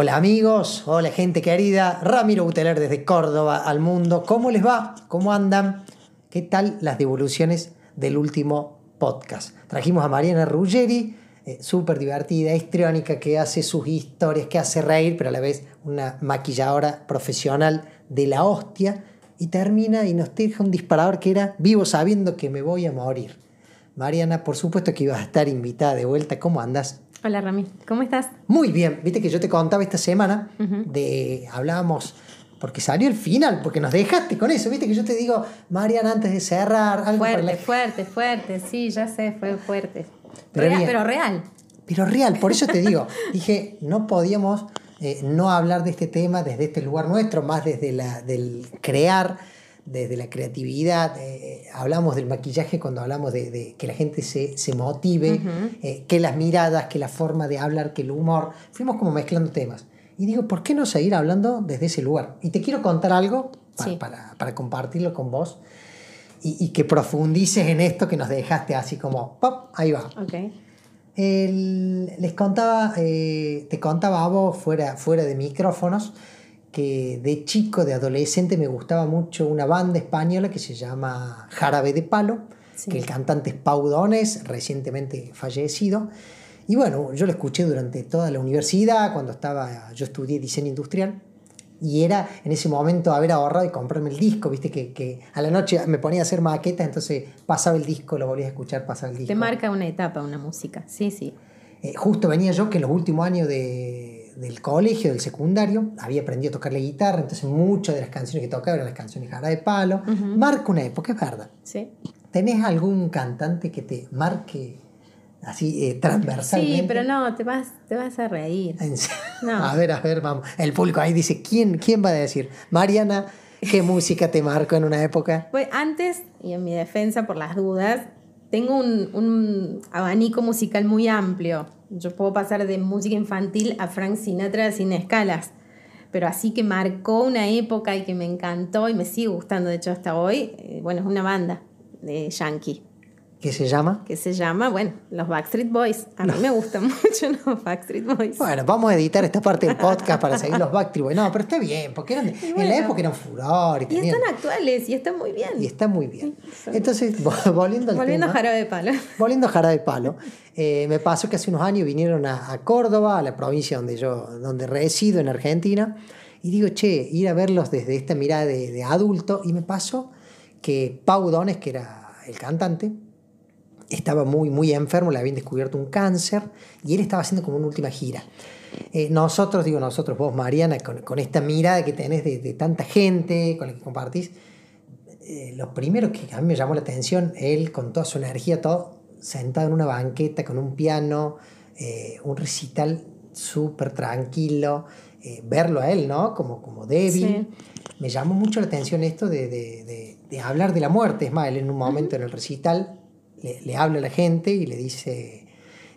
Hola amigos, hola gente querida, Ramiro Buteler desde Córdoba al mundo. ¿Cómo les va? ¿Cómo andan? ¿Qué tal las devoluciones del último podcast? Trajimos a Mariana Ruggeri, eh, súper divertida, histriónica, que hace sus historias, que hace reír, pero a la vez una maquilladora profesional de la hostia, y termina y nos deja un disparador que era vivo sabiendo que me voy a morir. Mariana, por supuesto que ibas a estar invitada de vuelta. ¿Cómo andas? Hola Rami, ¿cómo estás? Muy bien, viste que yo te contaba esta semana de hablábamos porque salió el final, porque nos dejaste con eso, viste que yo te digo, Mariana, antes de cerrar, algo fuerte, fuerte, fuerte, sí, ya sé, fue fuerte. Pero real, pero real. Pero real, por eso te digo, dije, no podíamos eh, no hablar de este tema desde este lugar nuestro, más desde la, del crear desde la creatividad, eh, hablamos del maquillaje cuando hablamos de, que la gente se, motive, eh, que las miradas, que la forma de hablar, que el humor, fuimos como mezclando temas. Y digo, ¿por qué no seguir hablando desde ese lugar? Y te quiero contar algo para, compartirlo con vos y, que profundices en esto que nos dejaste así como, ¡pop! Ahí va. les contaba, eh, te contaba a vos fuera, fuera de micrófonos que de chico, de adolescente, me gustaba mucho una banda española que se llama Jarabe de Palo, que el cantante es Pau Dones, recientemente fallecido. Y bueno, yo lo escuché durante toda la universidad, cuando estaba, yo estudié diseño industrial, y era en ese momento haber ahorrado y comprarme el disco, viste que, que, a la noche me ponía a hacer maquetas, entonces pasaba el disco, lo volvía a escuchar, pasaba el disco. Te marca una etapa, una música, sí, sí. Eh, justo venía yo que en los últimos años de, del colegio, del secundario, había aprendido a tocar la guitarra, entonces muchas de las canciones que tocaba eran las canciones Jara de Palo. Marca una época, es verdad. Sí. ¿Tenés algún cantante que te marque así eh, transversalmente? Sí, pero no, te vas, te vas a reír. A ver, a ver, vamos. El público ahí dice, ¿quién, quién va a decir? Mariana, ¿qué música te marcó en una época? Pues antes, y en mi defensa por las dudas, tengo un, un abanico musical muy amplio yo puedo pasar de música infantil a Frank Sinatra sin escalas. Pero así que marcó una época y que me encantó y me sigue gustando, de hecho, hasta hoy, eh, bueno, es una banda de Yankee. ¿Qué se llama? Que se llama, bueno, los Backstreet Boys. A mí me gustan mucho los Backstreet Boys. Bueno, vamos a editar esta parte del podcast para seguir los Backstreet Boys. No, pero está bien, porque eran, en la época eran furor. Y, están actuales y están muy bien. Y están muy bien. Entonces, volviendo al volviendo a Jarabe de Palo. Volviendo a Jarabe de Palo. Eh, me pasó que hace unos años vinieron a, Córdoba, a la provincia donde yo donde resido, en Argentina. Y digo, che, ir a verlos desde esta mirada de, de adulto. Y me pasó que Pau Dones, que era el cantante, estaba muy, muy enfermo, le habían descubierto un cáncer y él estaba haciendo como una última gira. Eh, nosotros, digo nosotros, vos Mariana, con, esta mirada que tenés de, tanta gente con la que compartís, eh, lo primero que a mí me llamó la atención, él con toda su energía, todo sentado en una banqueta con un piano, eh, un recital súper tranquilo, verlo a él, ¿no? Como, como débil. Me llamó mucho la atención esto de, de, hablar de la muerte. Es más, él en un momento en el recital le, habla a la gente y le dice,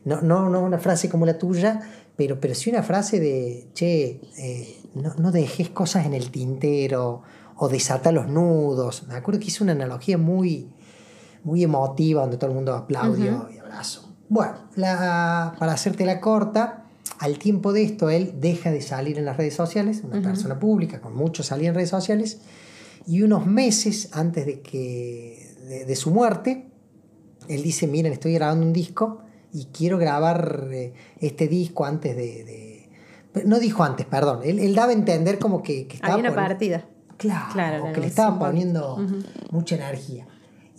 no, no, no una frase como la tuya, pero, pero sí una frase de, che, eh, no, no, dejes cosas en el tintero o desata los nudos. Me acuerdo que hizo una analogía muy, muy emotiva donde todo el mundo aplaudió y abrazó. Bueno, la, para hacerte la corta, al tiempo de esto él deja de salir en las redes sociales, una persona pública con mucho salir en redes sociales, y unos meses antes de, que, de su muerte, él dice, miren, estoy grabando un disco y quiero grabar eh, este disco antes de, No dijo antes, perdón. Él, daba a entender como que, estaba... Había una partida. Claro, que le estaba poniendo mucha energía.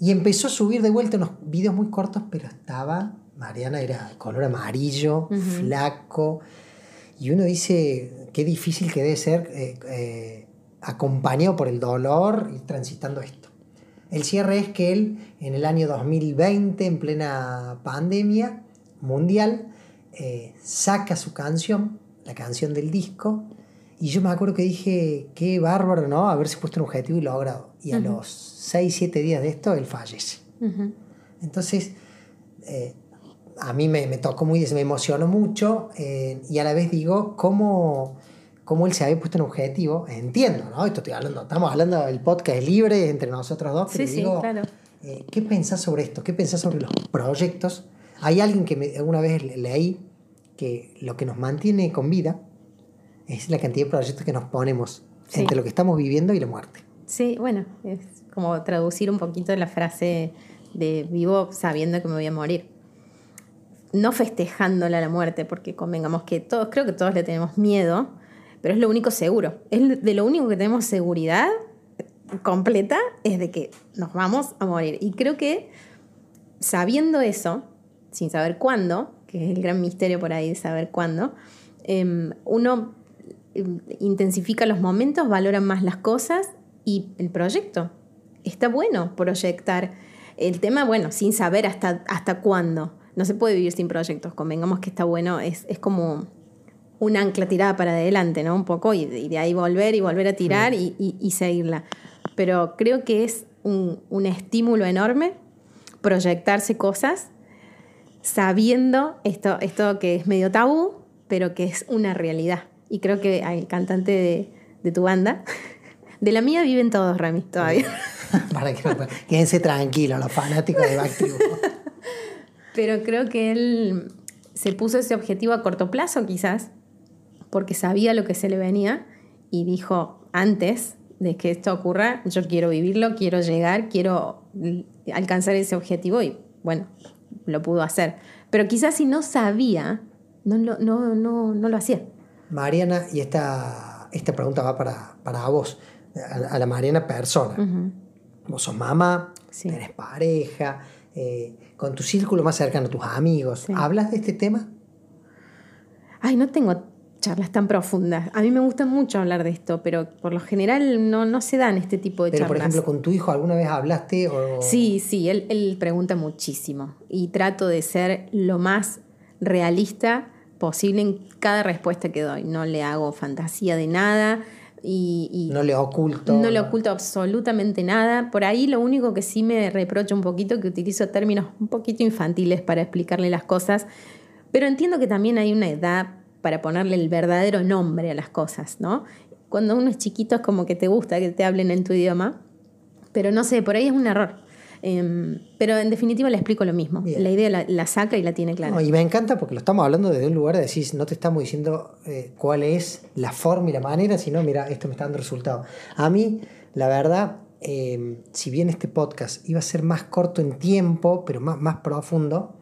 Y empezó a subir de vuelta unos videos muy cortos, pero estaba... Mariana era color amarillo, flaco. Y uno dice, qué difícil que debe ser eh, eh, acompañado por el dolor y transitando esto. El cierre es que él, en el año 2020, en plena pandemia mundial, eh, saca su canción la canción del disco. Y yo me acuerdo que dije, qué bárbaro, ¿no? Haberse puesto un objetivo y logrado. Y a los 6, 7 días de esto, él fallece. Entonces, eh, a mí me, me, tocó muy, me emocionó mucho eh, y a la vez digo, ¿cómo, cómo él se había puesto un objetivo? Entiendo, ¿no? Esto estoy hablando, estamos hablando del podcast libre entre nosotros dos, pero sí, digo, sí, claro. eh, ¿qué pensás sobre esto? ¿Qué pensás sobre los proyectos? Hay alguien que me, una vez leí que lo que nos mantiene con vida es la cantidad de proyectos que nos ponemos Sí. entre lo que estamos viviendo y la muerte. Sí, bueno, es como traducir un poquito la frase de vivo sabiendo que me voy a morir. No festejándola la muerte, porque convengamos que todos, creo que todos le tenemos miedo, pero es lo único seguro. Es de lo único que tenemos seguridad completa es de que nos vamos a morir. Y creo que sabiendo eso, sin saber cuándo, que es el gran misterio por ahí de saber cuándo, em, uno em, intensifica los momentos, valora más las cosas y el proyecto. Está bueno proyectar. El tema, bueno, sin saber hasta, hasta cuándo. No se puede vivir sin proyectos. Convengamos que está bueno, es, es como un ancla tirada para adelante, ¿no? Un poco, y de, y de ahí volver y volver a tirar y, y- y seguirla. Pero creo que es un, un estímulo enorme proyectarse cosas sabiendo esto, esto que es medio tabú, pero que es una realidad. Y creo que el cantante de, de tu banda, de la mía viven todos, Rami, todavía. Para que no- quédense tranquilos, los fanáticos de Backstreet. Pero creo que él se puso ese objetivo a corto plazo, quizás, porque sabía lo que se le venía y dijo antes de que esto ocurra, yo quiero vivirlo, quiero llegar, quiero alcanzar ese objetivo y bueno, lo pudo hacer. Pero quizás si no sabía, no lo, no, no, no lo hacía. Mariana, y esta, esta pregunta va para, para vos, a, a la Mariana persona. Vos sos mamá, Sí. tenés pareja, eh, con tu círculo más cercano, tus amigos. Sí. ¿Hablas de este tema? Ay, no tengo charlas tan profundas. A mí me gusta mucho hablar de esto, pero por lo general no, no se dan este tipo de Pero, por charlas. ejemplo, con tu hijo, ¿alguna vez hablaste? O... Sí, sí, él, él pregunta muchísimo y trato de ser lo más realista posible en cada respuesta que doy. No le hago fantasía de nada y, y No le oculto. no le oculto absolutamente nada. Por ahí lo único que sí me reprocho un poquito que utilizo términos un poquito infantiles para explicarle las cosas, pero entiendo que también hay una edad para ponerle el verdadero nombre a las cosas, ¿no? Cuando uno es chiquito es como que te gusta que te hablen en tu idioma, pero no sé, por ahí es un error. Em, pero en definitiva le explico lo mismo. Bien. La idea la, la saca y la tiene clara. No, y me encanta porque lo estamos hablando desde un lugar de decir, no te estamos diciendo eh, cuál es la forma y la manera, sino, mira, esto me está dando resultado. A mí, la verdad, eh, si bien este podcast iba a ser más corto en tiempo, pero más, más profundo,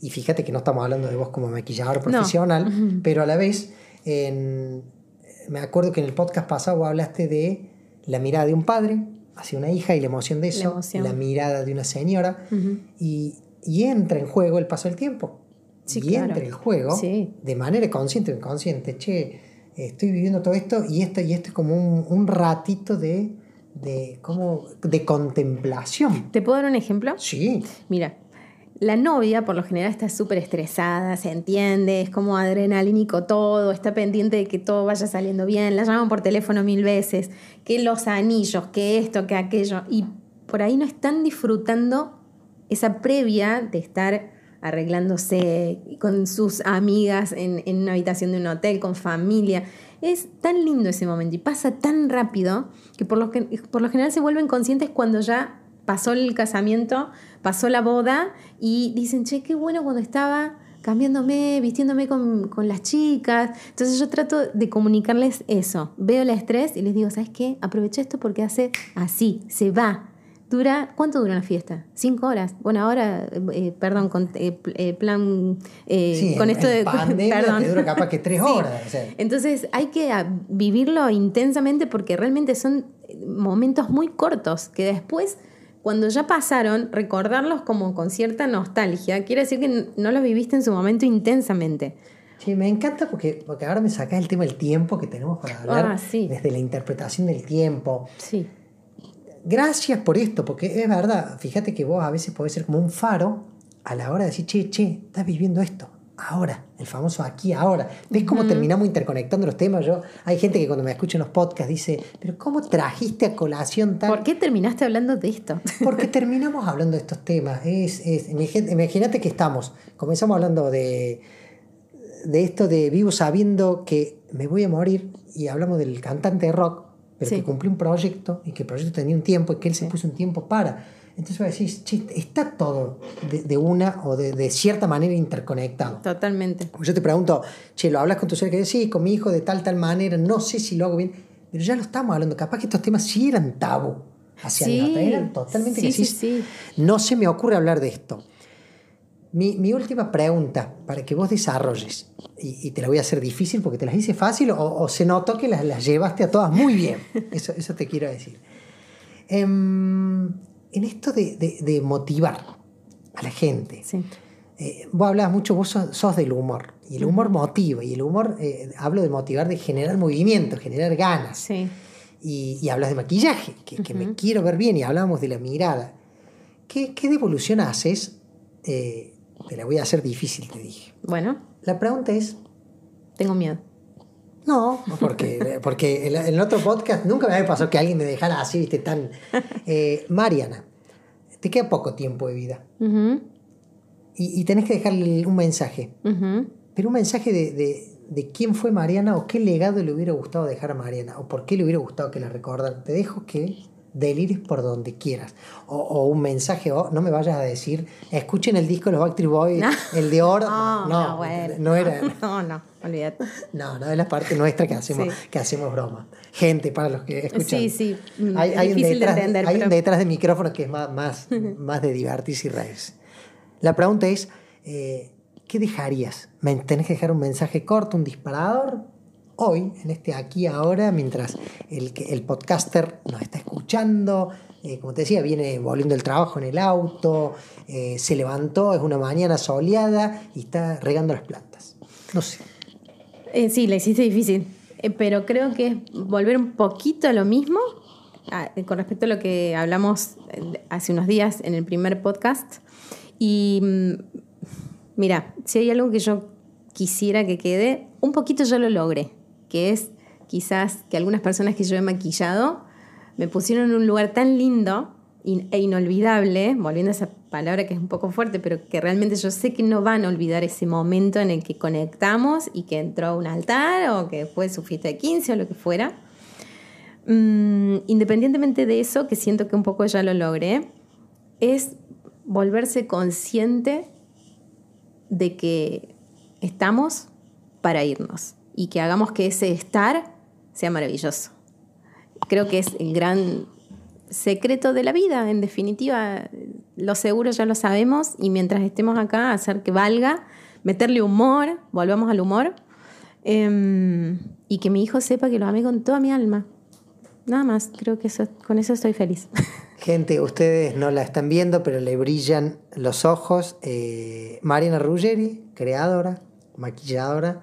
y fíjate que no estamos hablando de vos como maquillador profesional, pero a la vez, en- me acuerdo que en el podcast pasado hablaste de la mirada de un padre hacia una hija y la emoción de eso, La emoción. la mirada de una señora, y, y entra en juego el paso del tiempo. Sí, y claro. entra en juego Sí. de manera consciente o inconsciente. Che, estoy viviendo todo esto y esto, y esto es como un, un ratito de, de, como, de contemplación. ¿Te puedo dar un ejemplo? Sí, Mira, la novia por lo general está súper estresada, se entiende, es como adrenalínico todo, está pendiente de que todo vaya saliendo bien, la llaman por teléfono mil veces, que los anillos, que esto, que aquello, y por ahí no están disfrutando esa previa de estar arreglándose con sus amigas en, en una habitación de un hotel, con familia. Es tan lindo ese momento y pasa tan rápido que por lo, que, por lo general se vuelven conscientes cuando ya pasó el casamiento, pasó la boda y dicen, che, qué bueno cuando estaba cambiándome, vistiéndome con, con las chicas. Entonces yo trato de comunicarles eso. Veo el estrés y les digo, ¿sabes qué? Aprovecha esto porque hace así, se va. Dura, ¿Cuánto dura una fiesta? ¿Cinco horas? Bueno, ahora, eh, perdón, con eh, eh, plan, eh, sí, con en- esto de... pandemia perdón. te dura capaz que tres Sí. horas. o sea. Entonces hay que ah, vivirlo intensamente porque realmente son momentos muy cortos que después, cuando ya pasaron, recordarlos como con cierta nostalgia, quiere decir que no los viviste en su momento intensamente. Sí, me encanta porque, porque ahora me sacás el tema del tiempo que tenemos para hablar Ah, sí. desde la interpretación del tiempo. Sí. Gracias por esto, porque es verdad, fíjate que vos a veces podés ser como un faro a la hora de decir, che, che, estás viviendo esto, ahora, el famoso aquí, ahora. ¿Ves cómo terminamos interconectando los temas? Yo, hay gente que cuando me escucha en los podcasts dice, pero ¿cómo trajiste a colación tal? ¿Por qué terminaste hablando de esto? Porque terminamos hablando de estos temas. Es, es, imagínate que estamos, comenzamos hablando de, de esto de vivo sabiendo que me voy a morir y hablamos del cantante de rock, pero que cumplió un proyecto y que el proyecto tenía un tiempo y que él se puso un tiempo para entonces voy a decir, está todo de, una o de, cierta manera interconectado. Totalmente. Yo te pregunto, che, ¿lo hablas con tu ser que sí, con mi hijo de tal, tal manera? No sé si lo hago bien, pero ya lo estamos hablando. Capaz que estos temas sí eran tabú hacia sí, eran totalmente que sí, No se me ocurre hablar de esto. Mi, última pregunta para que vos desarrolles, y, te la voy a hacer difícil porque te las hice fácil o, se notó que las, las, llevaste a todas muy bien. Eso, eso te quiero decir. Eh, en esto de, motivar a la gente. Eh, vos hablas mucho, vos sos, del humor, y el humor motiva, y el humor, eh, hablo de motivar, de generar movimiento, generar ganas. Y, hablas de maquillaje, que, me quiero ver bien, y hablamos de la mirada. ¿Qué, qué devolución haces? Eh, te la voy a hacer difícil, te dije. Bueno. La pregunta es... Tengo miedo. No, porque, porque en el otro podcast nunca me había pasado que alguien me dejara así, viste, tan... Eh, Mariana, te queda poco tiempo de vida. y, tenés que dejarle un mensaje. Pero un mensaje de, de, quién fue Mariana o qué legado le hubiera gustado dejar a Mariana o por qué le hubiera gustado que la recordara. Te dejo que delires por donde quieras. O, un mensaje, o no me vayas a decir, escuchen el disco de los Backstreet Boys, el de oro. No, no, no, era. No, no, olvídate. No, no es la parte nuestra que hacemos, que hacemos broma. Gente, para los que escuchan. Sí, sí. Hay, hay un detrás, de, entender, hay un detrás de micrófono que es más, más, más de divertirse y reírse. La pregunta es, eh, ¿qué dejarías? ¿Tenés que dejar un mensaje corto, un disparador? Hoy, en este aquí ahora, mientras el, el podcaster nos está escuchando, eh, como te decía, viene volviendo el trabajo en el auto, eh, se levantó, es una mañana soleada y está regando las plantas. No sé. Eh, sí, la hiciste difícil, pero creo que es volver un poquito a lo mismo con respecto a lo que hablamos hace unos días en el primer podcast. Y mm, mira, si hay algo que yo quisiera que quede, un poquito yo lo logré que es quizás que algunas personas que yo he maquillado me pusieron en un lugar tan lindo e inolvidable, volviendo a esa palabra que es un poco fuerte, pero que realmente yo sé que no van a olvidar ese momento en el que conectamos y que entró a un altar o que fue su fiesta de 15 o lo que fuera. Mm, independientemente de eso, que siento que un poco ya lo logré, es volverse consciente de que estamos para irnos y que hagamos que ese estar sea maravilloso. Creo que es el gran secreto de la vida, en definitiva, lo seguro ya lo sabemos y mientras estemos acá, hacer que valga, meterle humor, volvamos al humor, em, y que mi hijo sepa que lo amé con toda mi alma. Nada más, creo que eso, con eso estoy feliz. Gente, ustedes no la están viendo, pero le brillan los ojos. Eh, Mariana Ruggeri, creadora, maquilladora,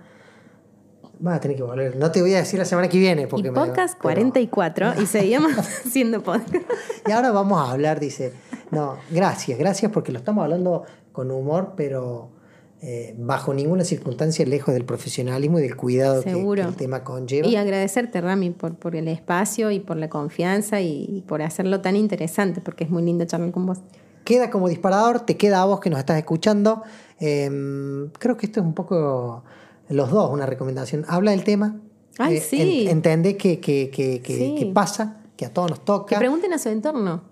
Va a tener que volver. No te voy a decir la semana que viene. Porque y podcast 44 y seguimos haciendo podcast. Y ahora vamos a hablar, dice. No, gracias, gracias porque lo estamos hablando con humor, pero eh, bajo ninguna circunstancia lejos del profesionalismo y del cuidado que, el tema conlleva. Y agradecerte, Rami, por, por el espacio y por la confianza y, por hacerlo tan interesante, porque es muy lindo charlar con vos. Queda como disparador, te queda a vos que nos estás escuchando. Em, creo que esto es un poco los dos una recomendación. Habla del tema. Ay, eh, sí. entiende que, que, que, pasa, que a todos nos toca. Que pregunten a su entorno.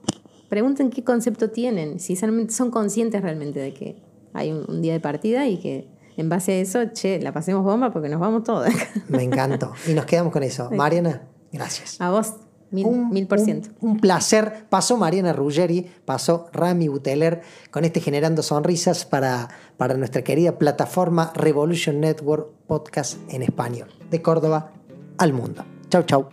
Pregunten qué concepto tienen. Si son conscientes realmente de que hay un, día de partida y que en base a eso, che, la pasemos bomba porque nos vamos todos. Me encantó. Y nos quedamos con eso. Mariana, gracias. A vos. Mil, por ciento. Un, placer. Pasó Mariana Ruggeri, pasó Rami Buteler con este Generando Sonrisas para, para nuestra querida plataforma Revolution Network Podcast en español. De Córdoba al mundo. Chau, chau.